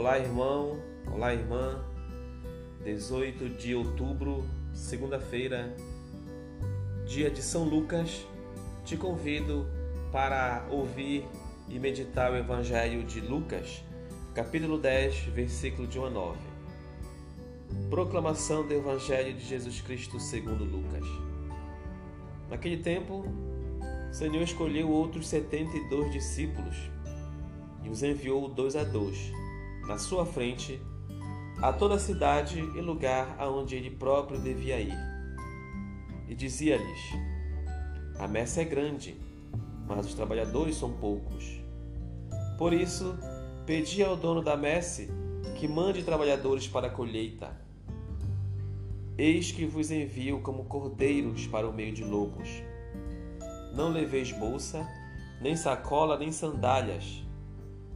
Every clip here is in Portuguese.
Olá, irmão. Olá, irmã. 18 de outubro, segunda-feira, dia de São Lucas. Te convido para ouvir e meditar o Evangelho de Lucas, capítulo 10, versículo de 1 a 9. Proclamação do Evangelho de Jesus Cristo segundo Lucas. Naquele tempo, o Senhor escolheu outros setenta e dois discípulos e os enviou dois a dois, na sua frente, a toda a cidade e lugar aonde ele próprio devia ir. E dizia-lhes: A messe é grande, mas os trabalhadores são poucos. Por isso, pedi ao dono da messe que mande trabalhadores para a colheita. Eis que vos envio como cordeiros para o meio de lobos. Não leveis bolsa, nem sacola, nem sandálias,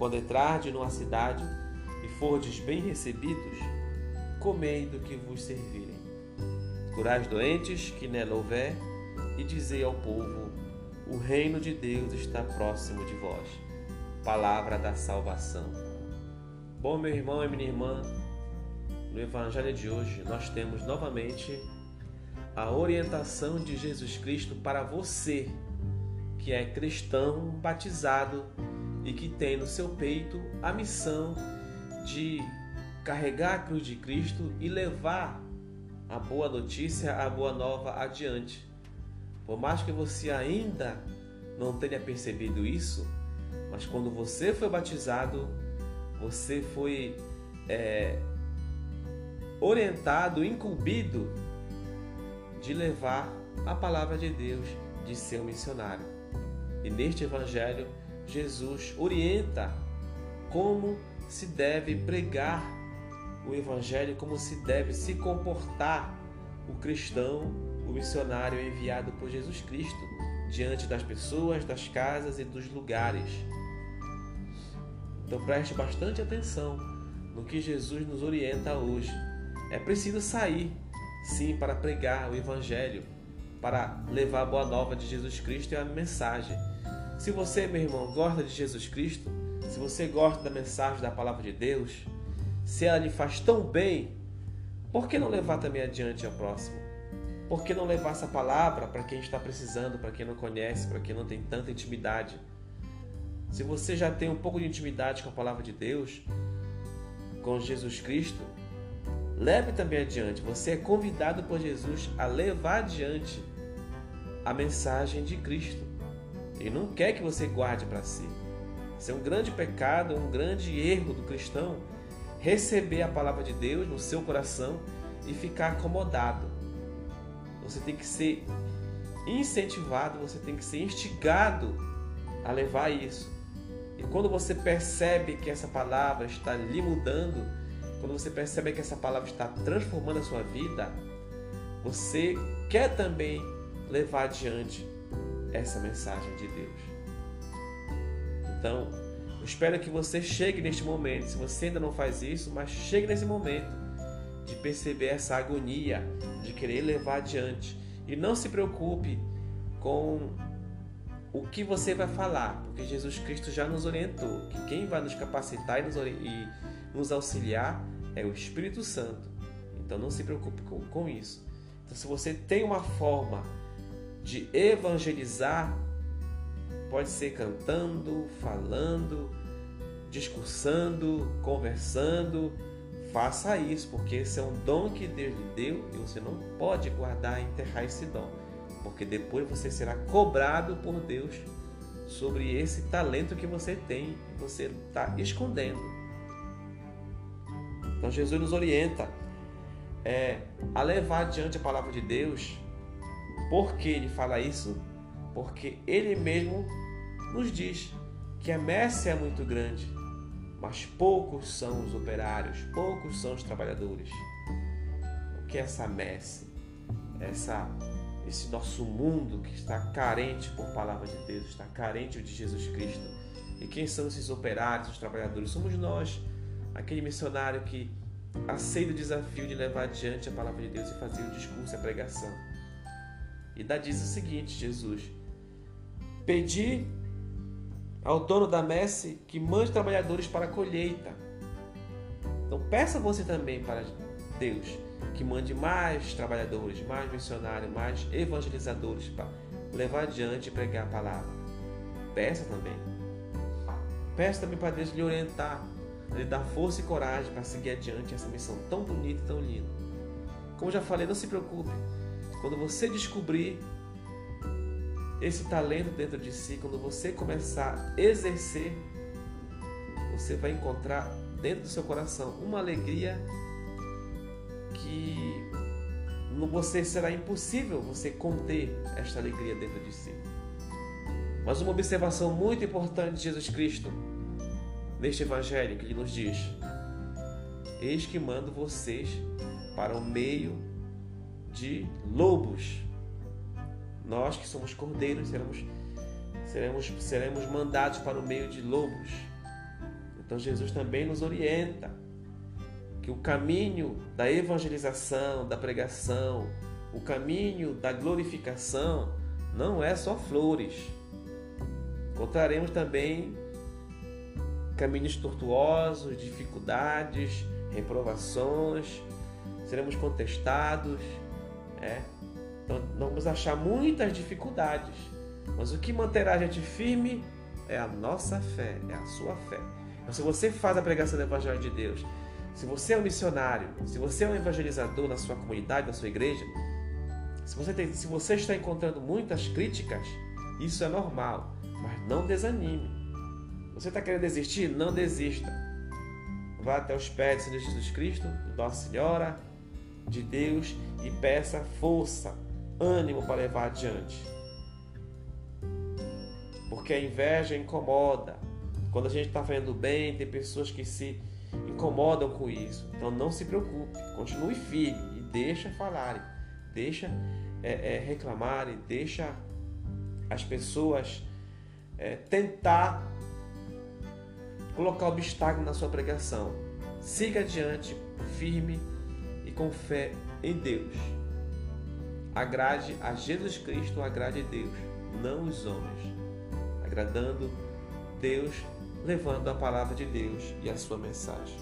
Quando entrardes numa cidade e fordes bem recebidos, comei do que vos servirem. Curai doentes que nela houver, e dizei ao povo: o reino de Deus está próximo de vós. Palavra da salvação. Bom, meu irmão e minha irmã, no Evangelho de hoje nós temos novamente a orientação de Jesus Cristo para você que é cristão batizado e que tem no seu peito a missão de carregar a cruz de Cristo e levar a boa notícia, a boa nova adiante. Por mais que você ainda não tenha percebido isso, mas quando você foi batizado, você foi é, orientado, incumbido de levar a palavra de Deus, de ser um missionário. E neste evangelho, Jesus orienta como se deve pregar o evangelho, como se deve se comportar o cristão, o missionário enviado por Jesus Cristo diante das pessoas, das casas e dos lugares. Então preste bastante atenção no que Jesus nos orienta hoje. É preciso sair sim para pregar o Evangelho, para levar a boa nova de Jesus Cristo e a mensagem. Se você, meu irmão, gosta de Jesus Cristo, se você gosta da mensagem da palavra de Deus, se ela lhe faz tão bem, por que não levar também adiante ao próximo? Por que não levar essa palavra para quem está precisando, para quem não conhece, para quem não tem tanta intimidade? Se você já tem um pouco de intimidade com a palavra de Deus, com Jesus Cristo, Leve também adiante. Você é convidado por Jesus a levar adiante a mensagem de Cristo. Ele não quer que você guarde para si. Isso é um grande pecado, um grande erro do cristão receber a palavra de Deus no seu coração e ficar acomodado. Você tem que ser incentivado, você tem que ser instigado a levar isso. E quando você percebe que essa palavra está lhe mudando, quando você percebe que essa palavra está transformando a sua vida, você quer também levar adiante essa mensagem de Deus. Então, eu espero que você chegue neste momento, se você ainda não faz isso, mas chegue nesse momento de perceber essa agonia, de querer levar adiante. E não se preocupe com o que você vai falar, porque Jesus Cristo já nos orientou que quem vai nos capacitar e nos, e nos auxiliar é o Espírito Santo. Então não se preocupe com, com isso. Então, se você tem uma forma de evangelizar, pode ser cantando, falando, discursando, conversando, faça isso, porque esse é um dom que Deus lhe deu e você não pode guardar e enterrar esse dom, porque depois você será cobrado por Deus sobre esse talento que você tem e você está escondendo. Então Jesus nos orienta é, a levar adiante a palavra de Deus. Por que ele fala isso? Porque ele mesmo nos diz que a messe é muito grande, mas poucos são os operários, poucos são os trabalhadores. O que é essa messe? Essa, esse nosso mundo que está carente por palavra de Deus, está carente de Jesus Cristo. E quem são esses operários, os trabalhadores? Somos nós, aquele missionário que aceita o desafio de levar adiante a palavra de Deus e fazer o discurso, a pregação. E dá diz o seguinte, Jesus: Pedi ao dono da messe que mande trabalhadores para a colheita. Então peça você também para Deus que mande mais trabalhadores, mais missionários, mais evangelizadores para levar adiante e pregar a palavra. Peça também. Peça também para Deus lhe orientar, lhe dar força e coragem para seguir adiante essa missão tão bonita e tão linda. Como já falei, não se preocupe. Quando você descobrir esse talento dentro de si, quando você começar a exercer, você vai encontrar dentro do seu coração uma alegria que no você será impossível você conter esta alegria dentro de si. Mas uma observação muito importante de Jesus Cristo neste evangelho que ele nos diz: Eis que mando vocês para o meio de lobos. Nós que somos cordeiros seremos, seremos, seremos mandados para o meio de lobos. Então Jesus também nos orienta que o caminho da evangelização, da pregação, o caminho da glorificação não é só flores. Encontraremos também caminhos tortuosos, dificuldades, reprovações, seremos contestados, é, então, vamos achar muitas dificuldades, mas o que manterá a gente firme é a nossa fé, é a sua fé. Então, se você faz a pregação do Evangelho de Deus, se você é um missionário, se você é um evangelizador na sua comunidade, na sua igreja, se você, tem, se você está encontrando muitas críticas, isso é normal, mas não desanime. Você está querendo desistir? Não desista. Vá até os pés Senhor Jesus Cristo, de Nossa Senhora, de Deus e peça força ânimo para levar adiante. Porque a inveja incomoda. Quando a gente está fazendo bem, tem pessoas que se incomodam com isso. Então não se preocupe, continue firme e deixa falarem, deixa é, é, reclamarem, deixa as pessoas é, tentar colocar obstáculo na sua pregação. Siga adiante, firme com fé em Deus agrade a Jesus Cristo, agrade a Deus, não os homens. Agradando Deus, levando a palavra de Deus e a sua mensagem.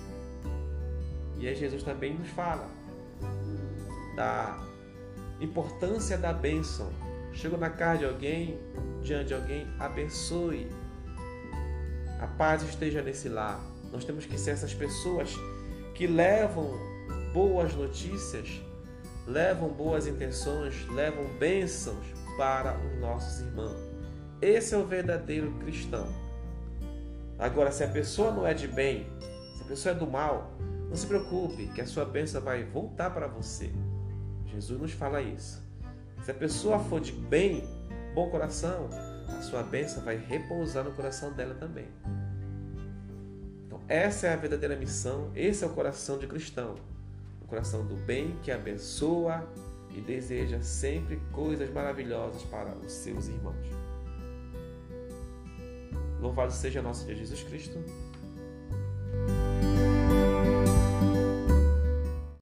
E aí Jesus também nos fala da importância da bênção. Chegou na casa de alguém, diante de alguém, abençoe. A paz esteja nesse lar. Nós temos que ser essas pessoas que levam boas notícias levam boas intenções, levam bênçãos para os nossos irmãos. Esse é o verdadeiro cristão. Agora, se a pessoa não é de bem, se a pessoa é do mal, não se preocupe, que a sua bênção vai voltar para você. Jesus nos fala isso. Se a pessoa for de bem, bom coração, a sua bênção vai repousar no coração dela também. Então, essa é a verdadeira missão, esse é o coração de cristão coração do bem que abençoa e deseja sempre coisas maravilhosas para os seus irmãos. Louvado seja nosso Jesus Cristo.